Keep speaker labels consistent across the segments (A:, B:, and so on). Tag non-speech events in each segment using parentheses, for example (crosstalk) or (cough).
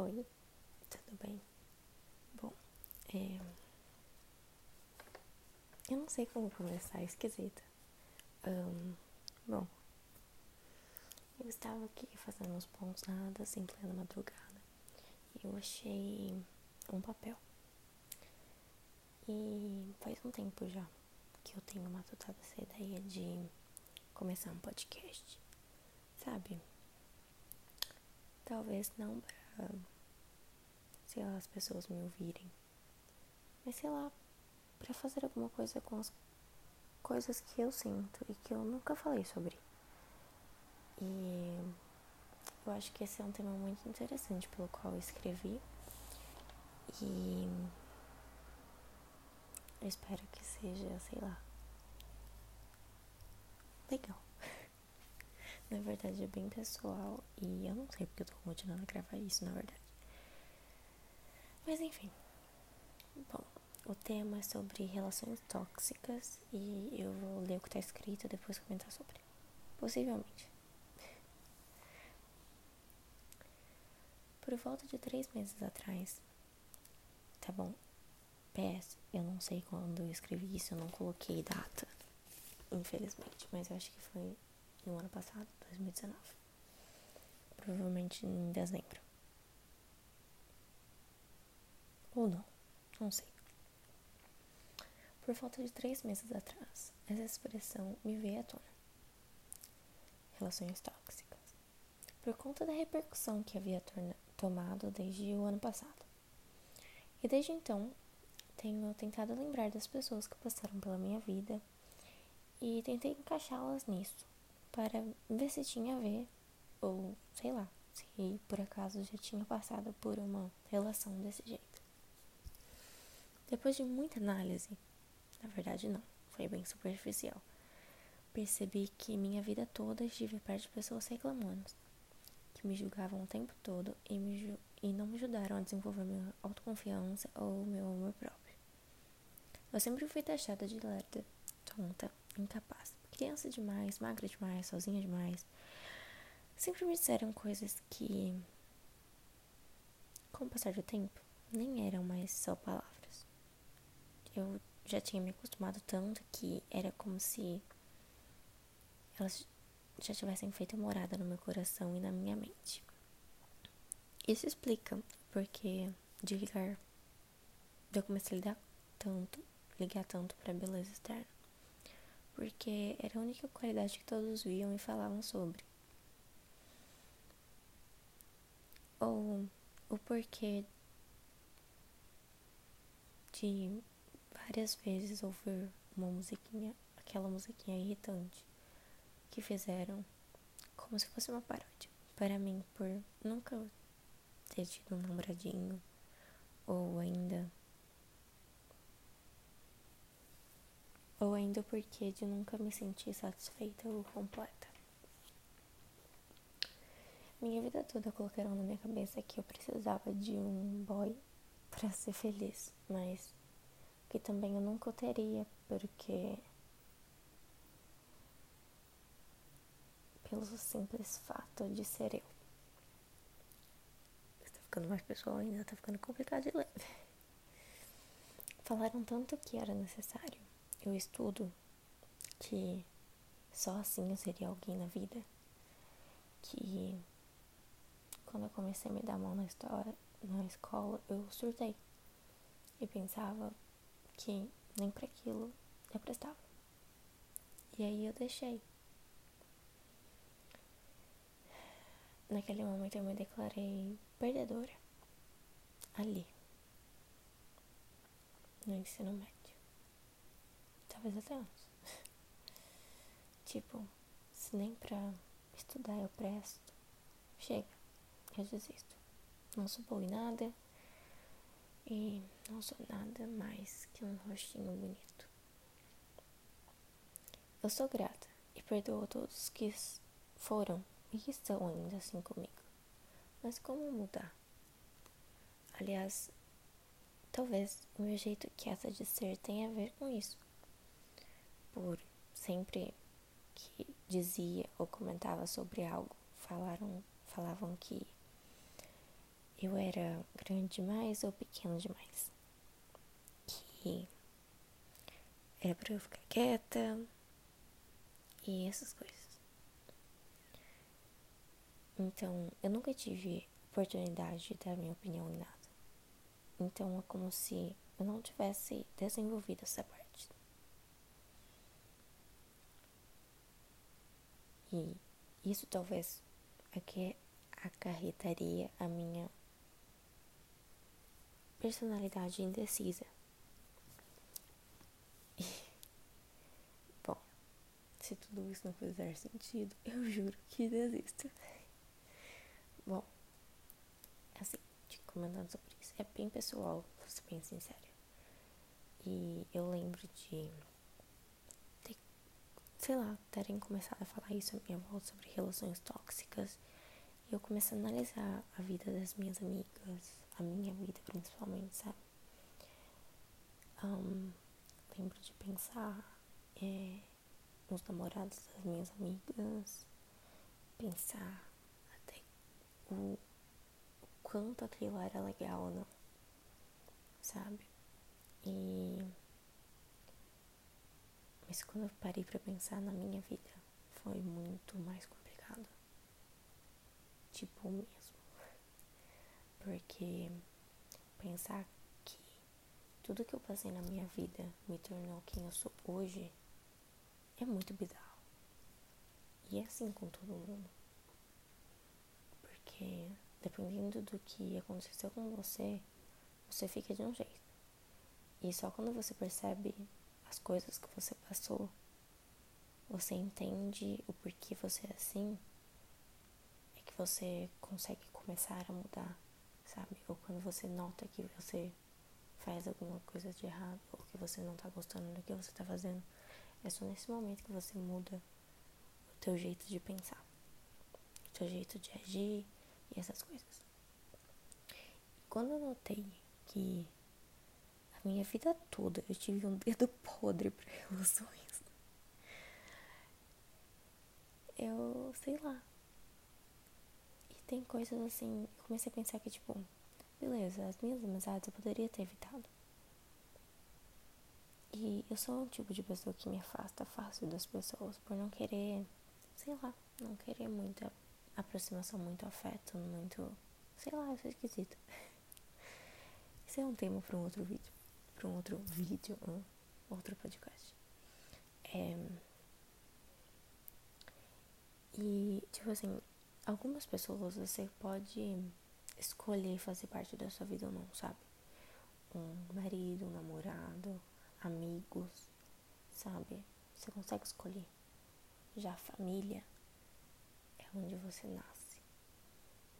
A: Oi, tudo bem? Bom, é... eu não sei como começar, é esquisita. Um, bom, eu estava aqui fazendo uns pontos nada assim, plena madrugada, e eu achei um papel. E faz um tempo já que eu tenho matutado essa ideia de começar um podcast, sabe? Talvez não pra sei lá, as pessoas me ouvirem. Mas sei lá, para fazer alguma coisa com as coisas que eu sinto e que eu nunca falei sobre. E eu acho que esse é um tema muito interessante pelo qual eu escrevi. E eu espero que seja, sei lá, legal. Na verdade é bem pessoal e eu não sei porque eu tô continuando a gravar isso, na verdade. Mas enfim. Bom, o tema é sobre relações tóxicas e eu vou ler o que tá escrito e depois comentar sobre. Possivelmente. Por volta de três meses atrás. Tá bom. PS, eu não sei quando eu escrevi isso, eu não coloquei data. Infelizmente, mas eu acho que foi no ano passado, 2019. Provavelmente em dezembro. Ou não, não sei. Por falta de três meses atrás, essa expressão me veio à tona. Relações tóxicas. Por conta da repercussão que havia tomado desde o ano passado. E desde então, tenho tentado lembrar das pessoas que passaram pela minha vida e tentei encaixá-las nisso para ver se tinha a ver, ou sei lá, se por acaso já tinha passado por uma relação desse jeito. Depois de muita análise, na verdade não, foi bem superficial, percebi que minha vida toda estive perto de pessoas reclamonas, que me julgavam o tempo todo e, me, e não me ajudaram a desenvolver minha autoconfiança ou meu amor próprio. Eu sempre fui taxada de lerda, tonta, incapaz criança demais, magra demais, sozinha demais. Sempre me disseram coisas que, com o passar do tempo, nem eram mais só palavras. Eu já tinha me acostumado tanto que era como se elas já tivessem feito morada no meu coração e na minha mente. Isso explica porque de ligar, de eu comecei a ligar tanto, ligar tanto para beleza externa porque era a única qualidade que todos viam e falavam sobre. Ou o porquê de várias vezes ouvir uma musiquinha, aquela musiquinha irritante que fizeram como se fosse uma paródia. Para mim, por nunca ter tido um namoradinho ou ainda ou ainda o porquê de nunca me sentir satisfeita ou completa. Minha vida toda colocaram na minha cabeça que eu precisava de um boy para ser feliz, mas que também eu nunca teria, porque pelo simples fato de ser eu. Está ficando mais pessoal ainda, está ficando complicado de ler. Falaram tanto que era necessário eu estudo que só assim eu seria alguém na vida. Que quando eu comecei a me dar mão na história, na escola, eu surtei. E pensava que nem para aquilo eu prestava. E aí eu deixei. Naquele momento eu me declarei perdedora. Ali. No ensino médio talvez até antes. tipo, se nem pra estudar eu presto, chega, eu desisto. Não sou boa em nada e não sou nada mais que um rostinho bonito. Eu sou grata e perdoo todos que foram e que estão ainda assim comigo. Mas como mudar? Aliás, talvez o meu jeito quieta de ser tenha a ver com isso por sempre que dizia ou comentava sobre algo, falaram, falavam que eu era grande demais ou pequeno demais. Que era pra eu ficar quieta e essas coisas. Então, eu nunca tive oportunidade de dar minha opinião em nada. Então, é como se eu não tivesse desenvolvido essa parte. E isso talvez aqui acarretaria a minha personalidade indecisa. (laughs) Bom, se tudo isso não fizer sentido, eu juro que desisto. Bom, assim, te comentando sobre isso, é bem pessoal, vou ser bem sincera. E eu lembro de sei lá, terem começado a falar isso à minha volta sobre relações tóxicas. E eu comecei a analisar a vida das minhas amigas, a minha vida principalmente, sabe? Um, lembro de pensar é, nos namorados das minhas amigas, pensar o, o quanto aquilo era legal ou não, sabe? E. Mas quando eu parei pra pensar na minha vida, foi muito mais complicado. Tipo, mesmo. Porque pensar que tudo que eu passei na minha vida me tornou quem eu sou hoje é muito bizarro. E é assim com todo mundo. Porque dependendo do que aconteceu com você, você fica de um jeito. E só quando você percebe as coisas que você passou, você entende o porquê você é assim, é que você consegue começar a mudar, sabe? Ou quando você nota que você faz alguma coisa de errado, ou que você não tá gostando do que você tá fazendo, é só nesse momento que você muda o teu jeito de pensar, o teu jeito de agir, e essas coisas. E quando eu notei que a minha vida toda eu tive um dedo (laughs) podre para relações, eu sei lá. E tem coisas assim, eu comecei a pensar que, tipo, beleza, as minhas amizades eu poderia ter evitado. E eu sou um tipo de pessoa que me afasta fácil das pessoas por não querer, sei lá, não querer muita aproximação, muito afeto, muito. Sei lá, eu sou esquisita. (laughs) Isso é um tema para um outro vídeo. Para um outro vídeo, um outro podcast. É... E, tipo assim, algumas pessoas você pode escolher fazer parte da sua vida ou não, sabe? Um marido, um namorado, amigos, sabe? Você consegue escolher. Já a família, onde você nasce.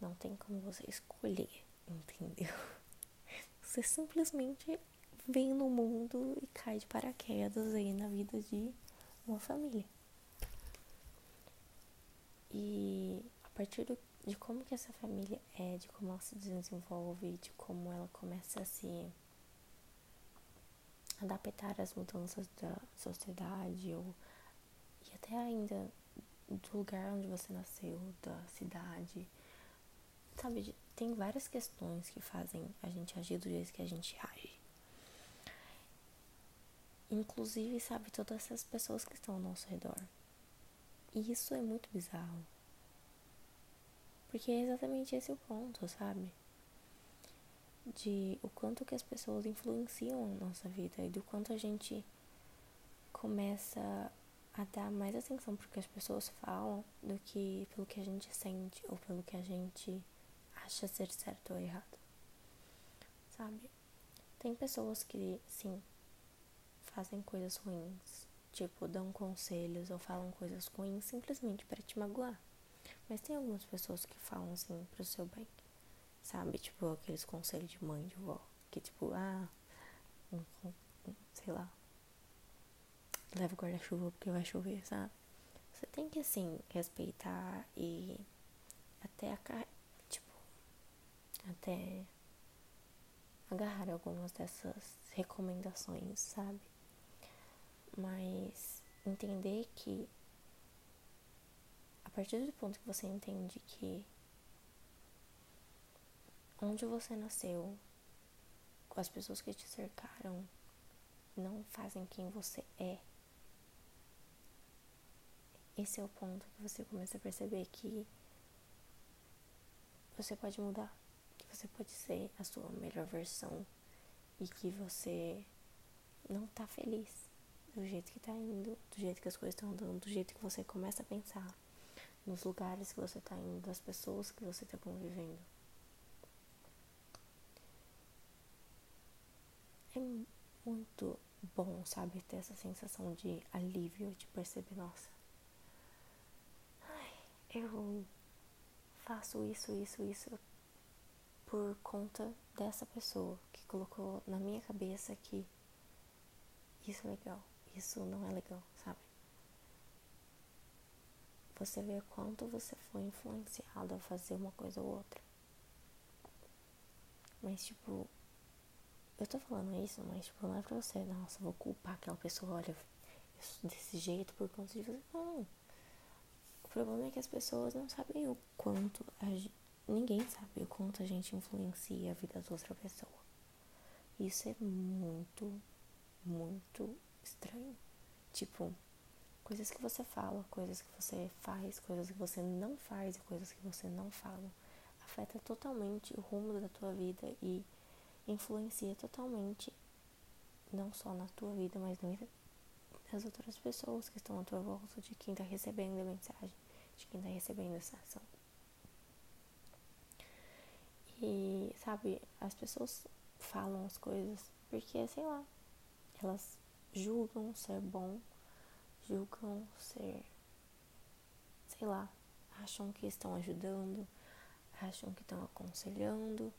A: Não tem como você escolher, entendeu? (laughs) Você simplesmente vem no mundo e cai de paraquedas aí na vida de uma família. E a partir do, de como que essa família é, de como ela se desenvolve, de como ela começa a se adaptar às mudanças da sociedade ou e até ainda do lugar onde você nasceu, da cidade. Sabe, tem várias questões que fazem a gente agir do jeito que a gente age. Inclusive, sabe, todas essas pessoas que estão ao nosso redor. E isso é muito bizarro. Porque é exatamente esse o ponto, sabe? De o quanto que as pessoas influenciam a nossa vida e do quanto a gente começa a dar mais atenção pro que as pessoas falam do que pelo que a gente sente ou pelo que a gente acha ser certo ou errado. Sabe? Tem pessoas que, sim, fazem coisas ruins, tipo, dão conselhos ou falam coisas ruins simplesmente para te magoar. Mas tem algumas pessoas que falam assim pro seu bem. Sabe? Tipo, aqueles conselhos de mãe, de vó, que tipo, ah, sei lá, leva o guarda-chuva porque vai chover, sabe? Você tem que, assim, respeitar e até, a, tipo, até agarrar algumas dessas recomendações, sabe? Mas entender que a partir do ponto que você entende que onde você nasceu, com as pessoas que te cercaram, não fazem quem você é. Esse é o ponto que você começa a perceber que você pode mudar, que você pode ser a sua melhor versão e que você não tá feliz do jeito que tá indo, do jeito que as coisas estão andando, do jeito que você começa a pensar nos lugares que você tá indo, das pessoas que você tá convivendo. É muito bom, sabe, ter essa sensação de alívio, de perceber, nossa, ai, eu faço isso, isso, isso por conta dessa pessoa que colocou na minha cabeça que isso é legal, isso não é legal, sabe? Você vê quanto você foi influenciado a fazer uma coisa ou outra. Mas, tipo, eu tô falando isso, mas, tipo, não é pra você, nossa, vou culpar aquela pessoa, olha, desse jeito por conta de você. Não. O problema é que as pessoas não sabem o quanto a gente, ninguém sabe o quanto a gente influencia a vida da outra pessoa. Isso é muito, muito estranho. Tipo, coisas que você fala, coisas que você faz, coisas que você não faz e coisas que você não fala, afeta totalmente o rumo da tua vida e influencia totalmente não só na tua vida, mas na vida das outras pessoas que estão à tua volta, de quem está recebendo a mensagem de quem está recebendo essa ação. E, sabe, as pessoas falam as coisas porque, sei lá, elas julgam ser bom, julgam ser, sei lá, acham que estão ajudando, acham que estão aconselhando,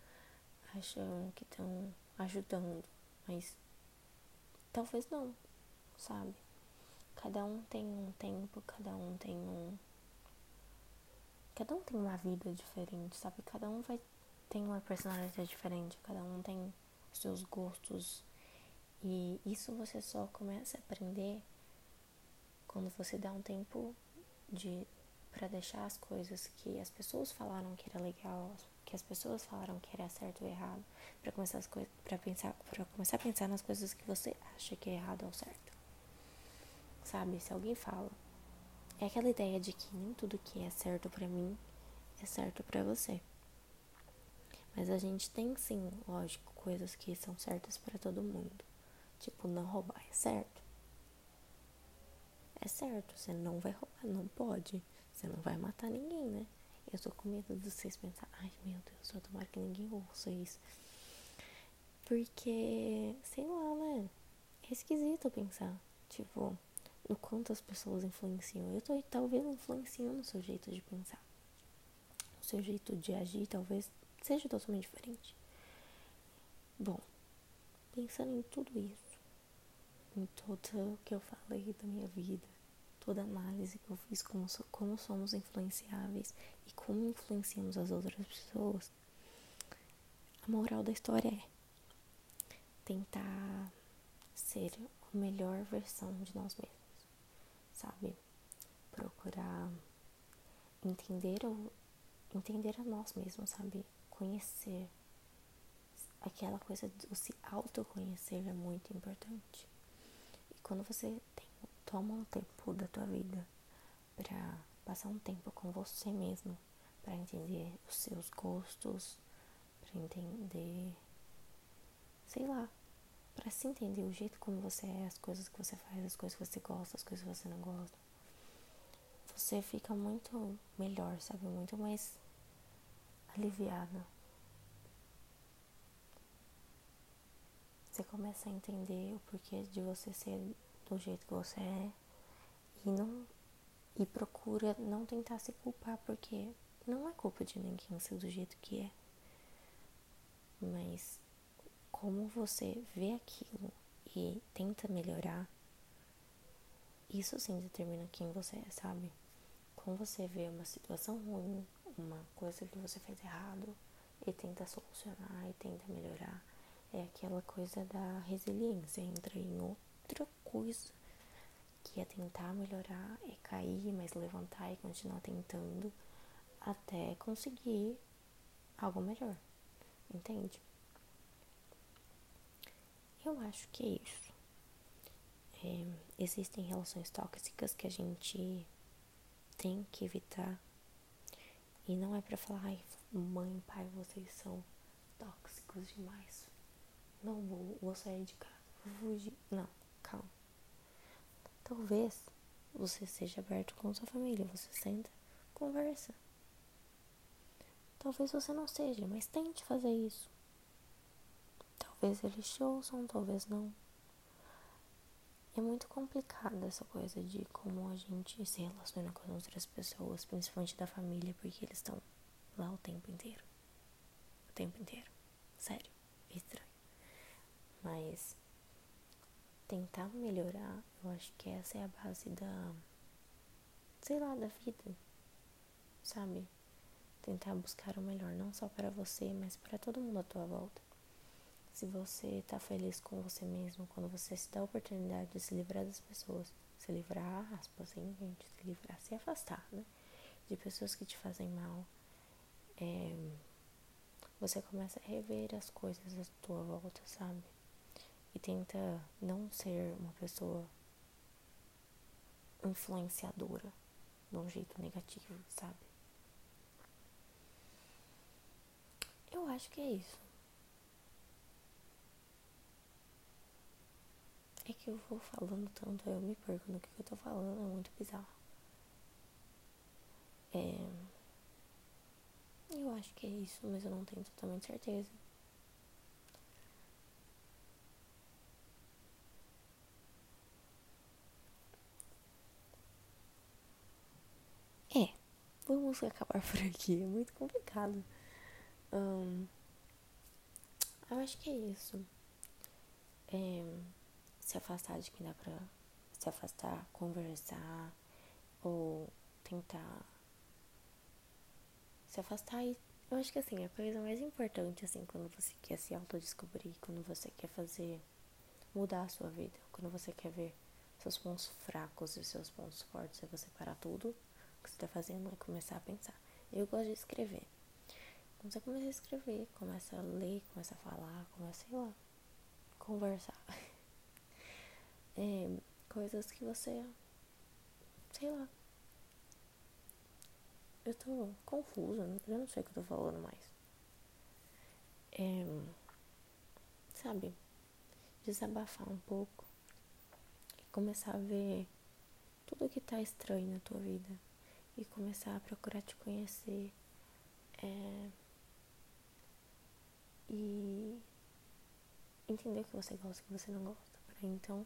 A: acham que estão ajudando, mas talvez não, sabe? Cada um tem um tempo, cada um tem um cada um tem uma vida diferente, sabe? Cada um vai tem uma personalidade diferente, cada um tem seus gostos. E isso você só começa a aprender quando você dá um tempo de para deixar as coisas que as pessoas falaram que era legal, que as pessoas falaram que era certo ou errado, para começar as coisas, para pensar, para começar a pensar nas coisas que você acha que é errado ou certo. Sabe, se alguém fala é aquela ideia de que nem tudo que é certo para mim é certo para você. Mas a gente tem sim, lógico, coisas que são certas para todo mundo. Tipo, não roubar é certo. É certo, você não vai roubar, não pode. Você não vai matar ninguém, né? Eu tô com medo de vocês pensar, ai meu Deus, eu tomara que ninguém ouça isso. Porque, sei lá, né? É esquisito pensar. Tipo, no quanto as pessoas influenciam. Eu tô talvez influenciando o seu jeito de pensar. O seu jeito de agir talvez seja totalmente diferente. Bom, pensando em tudo isso, em tudo que eu falei da minha vida, toda análise que eu fiz como, como somos influenciáveis e como influenciamos as outras pessoas, a moral da história é tentar ser a melhor versão de nós mesmos sabe? Procurar entender o, entender a nós mesmos, sabe? Conhecer. Aquela coisa de se autoconhecer é muito importante. Quando você tem, toma um tempo da tua vida para passar um tempo com você mesmo, para entender os seus gostos, para entender, sei lá, para se entender o jeito como você é, as coisas que você faz, as coisas que você gosta, as coisas que você não gosta. Você fica muito melhor, sabe? Muito mais aliviado. Você começa a entender o porquê de você ser do jeito que você é e não e procura não tentar se culpar porque não é culpa de ninguém ser do jeito que é. Mas como você vê aquilo e tenta melhorar, isso sim determina quem você é, sabe? Como você vê uma situação ruim, uma coisa que você fez errado e tenta solucionar e tenta melhorar, é aquela coisa da resiliência. Entra em outra coisa que é tentar melhorar, é cair, mas levantar e continuar tentando até conseguir algo melhor. Entende? Eu acho que é isso. É, existem relações tóxicas que a gente tem que evitar. E não é pra falar, ai, mãe, pai, vocês são tóxicos demais. Não vou, vou sair de casa, vou fugir. Não, calma. Talvez você seja aberto com sua família, você senta, conversa. Talvez você não seja, mas tente fazer isso. Talvez eles te ouçam, talvez não. É muito complicado essa coisa de como a gente se relaciona com as outras pessoas, principalmente da família, porque eles estão lá o tempo inteiro. O tempo inteiro. Sério, é estranho. Mas tentar melhorar, eu acho que essa é a base da, sei lá, da vida, sabe? Tentar buscar o melhor, não só para você, mas para todo mundo à tua volta. Se você tá feliz com você mesmo, quando você se dá a oportunidade de se livrar das pessoas, se livrar, aspas, hein, gente, se livrar, se afastar, né? De pessoas que te fazem mal, é, você começa a rever as coisas à tua volta, sabe? E tenta não ser uma pessoa influenciadora de um jeito negativo, sabe? Eu acho que é isso. É que eu vou falando tanto, eu me perco no que eu tô falando, é muito bizarro. É... Eu acho que é isso, mas eu não tenho totalmente certeza. Vamos acabar (laughs) por aqui. É muito complicado. Eu acho que é isso. É, se afastar de quem dá pra se afastar, conversar ou tentar se afastar e eu acho que assim, a coisa mais importante assim quando você quer se autodescobrir, quando você quer fazer mudar a sua vida, quando você quer ver seus pontos fracos e seus pontos fortes, é você parar tudo que você está fazendo é começar a pensar. Eu gosto de escrever. Quando você começa a escrever, começa a ler, começa a falar, começa, sei lá, conversar. (laughs) É, coisas que você, sei lá. Eu tô confusa, eu não sei o que eu tô falando mais. É, sabe, desabafar um pouco e começar a ver tudo que tá estranho na tua vida e começar a procurar te conhecer. É, e entender o que você gosta e o que você não gosta. Pra então,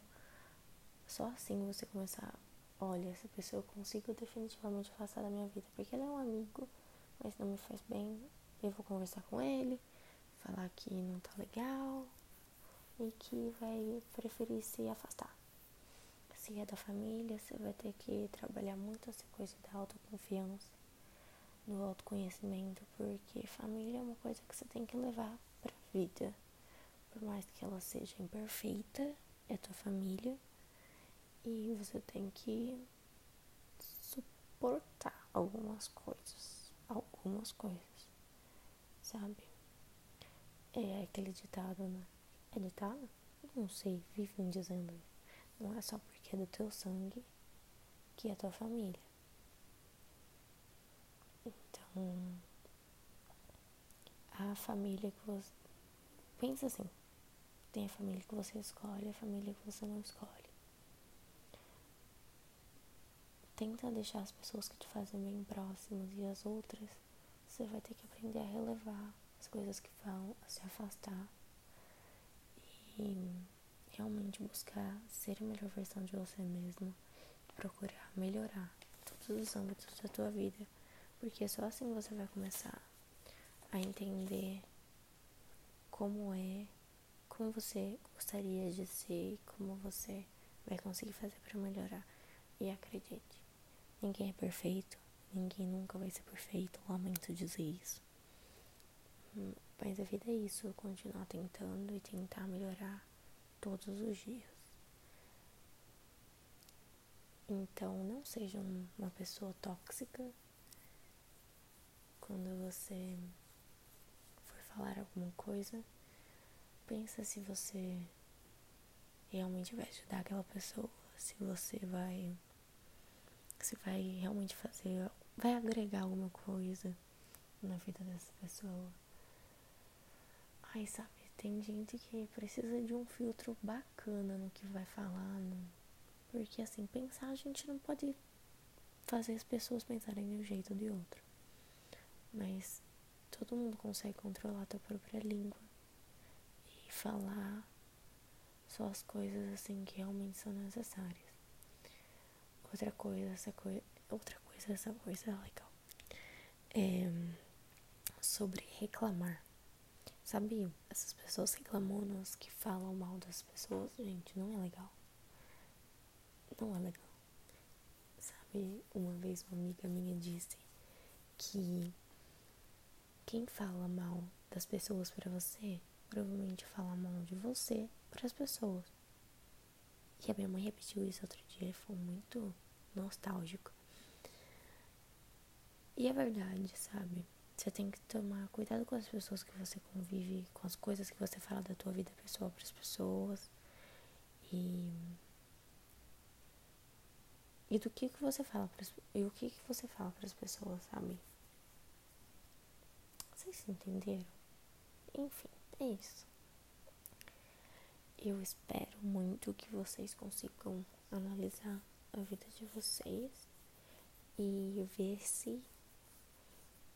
A: só assim você começar, olha, essa pessoa eu consigo definitivamente afastar da minha vida, porque ele é um amigo, mas não me faz bem. Eu vou conversar com ele, falar que não tá legal e que vai preferir se afastar se é da família, você vai ter que trabalhar muito essa coisa da autoconfiança, do autoconhecimento, porque família é uma coisa que você tem que levar pra vida. Por mais que ela seja imperfeita, é tua família. E você tem que suportar algumas coisas. Algumas coisas. Sabe? É aquele ditado, né? É ditado? Não sei, vivem dizendo. Não é só que é do teu sangue, que é tua família. Então, a família que você. Pensa assim: tem a família que você escolhe, a família que você não escolhe. Tenta deixar as pessoas que te fazem bem próximas e as outras, você vai ter que aprender a relevar as coisas que vão se afastar. E realmente buscar ser a melhor versão de você mesmo, procurar melhorar todos os âmbitos da tua vida, porque só assim você vai começar a entender como é, como você gostaria de ser, como você vai conseguir fazer para melhorar. E acredite, ninguém é perfeito, ninguém nunca vai ser perfeito, lamento dizer isso. Hum, mas a vida é isso, continuar tentando e tentar melhorar todos os dias. Então, não seja uma pessoa tóxica quando você for falar alguma coisa, pensa se você realmente vai ajudar aquela pessoa, se você vai se vai realmente fazer, vai agregar alguma coisa na vida dessa pessoa. Ai, sabe, tem gente que precisa de um filtro bacana no que vai falar, no... porque assim, pensar a gente não pode fazer as pessoas pensarem de um jeito ou de outro. Mas todo mundo consegue controlar a tua própria língua e falar só as coisas assim que realmente são necessárias. Outra coisa, essa coisa, outra coisa, essa coisa é legal. É sobre reclamar. Sabe, essas pessoas reclamonas que falam mal das pessoas, gente, não é legal. Não é legal. Sabe, uma vez uma amiga minha disse que quem fala mal das pessoas para você, provavelmente fala mal de você para as pessoas. E a minha mãe repetiu isso outro dia e foi muito nostálgico. E é verdade, sabe? Você tem que tomar cuidado com as pessoas que você convive, com as coisas que você fala da tua vida pessoal para as pessoas. E e do que que você fala para e o que que você fala para as pessoas, sabe? Vocês entenderam? Enfim, é isso. Eu espero muito que vocês consigam analisar a vida de vocês e ver se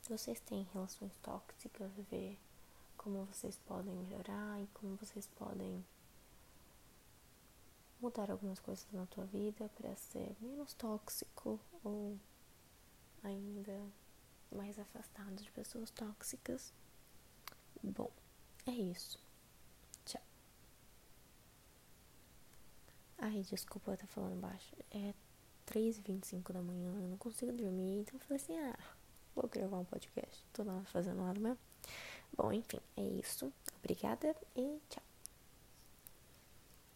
A: vocês têm relações tóxicas, ver como vocês podem melhorar e como vocês podem mudar algumas coisas na tua vida para ser menos tóxico ou ainda mais afastado de pessoas tóxicas. Bom, é isso. Tchau. Ai, desculpa eu estar falando baixo. É 3h25 da manhã, eu não consigo dormir, então eu falei assim, ah, vou gravar um podcast. Tô lá fazendo nada mesmo. Bom, enfim, é isso. Obrigada e tchau.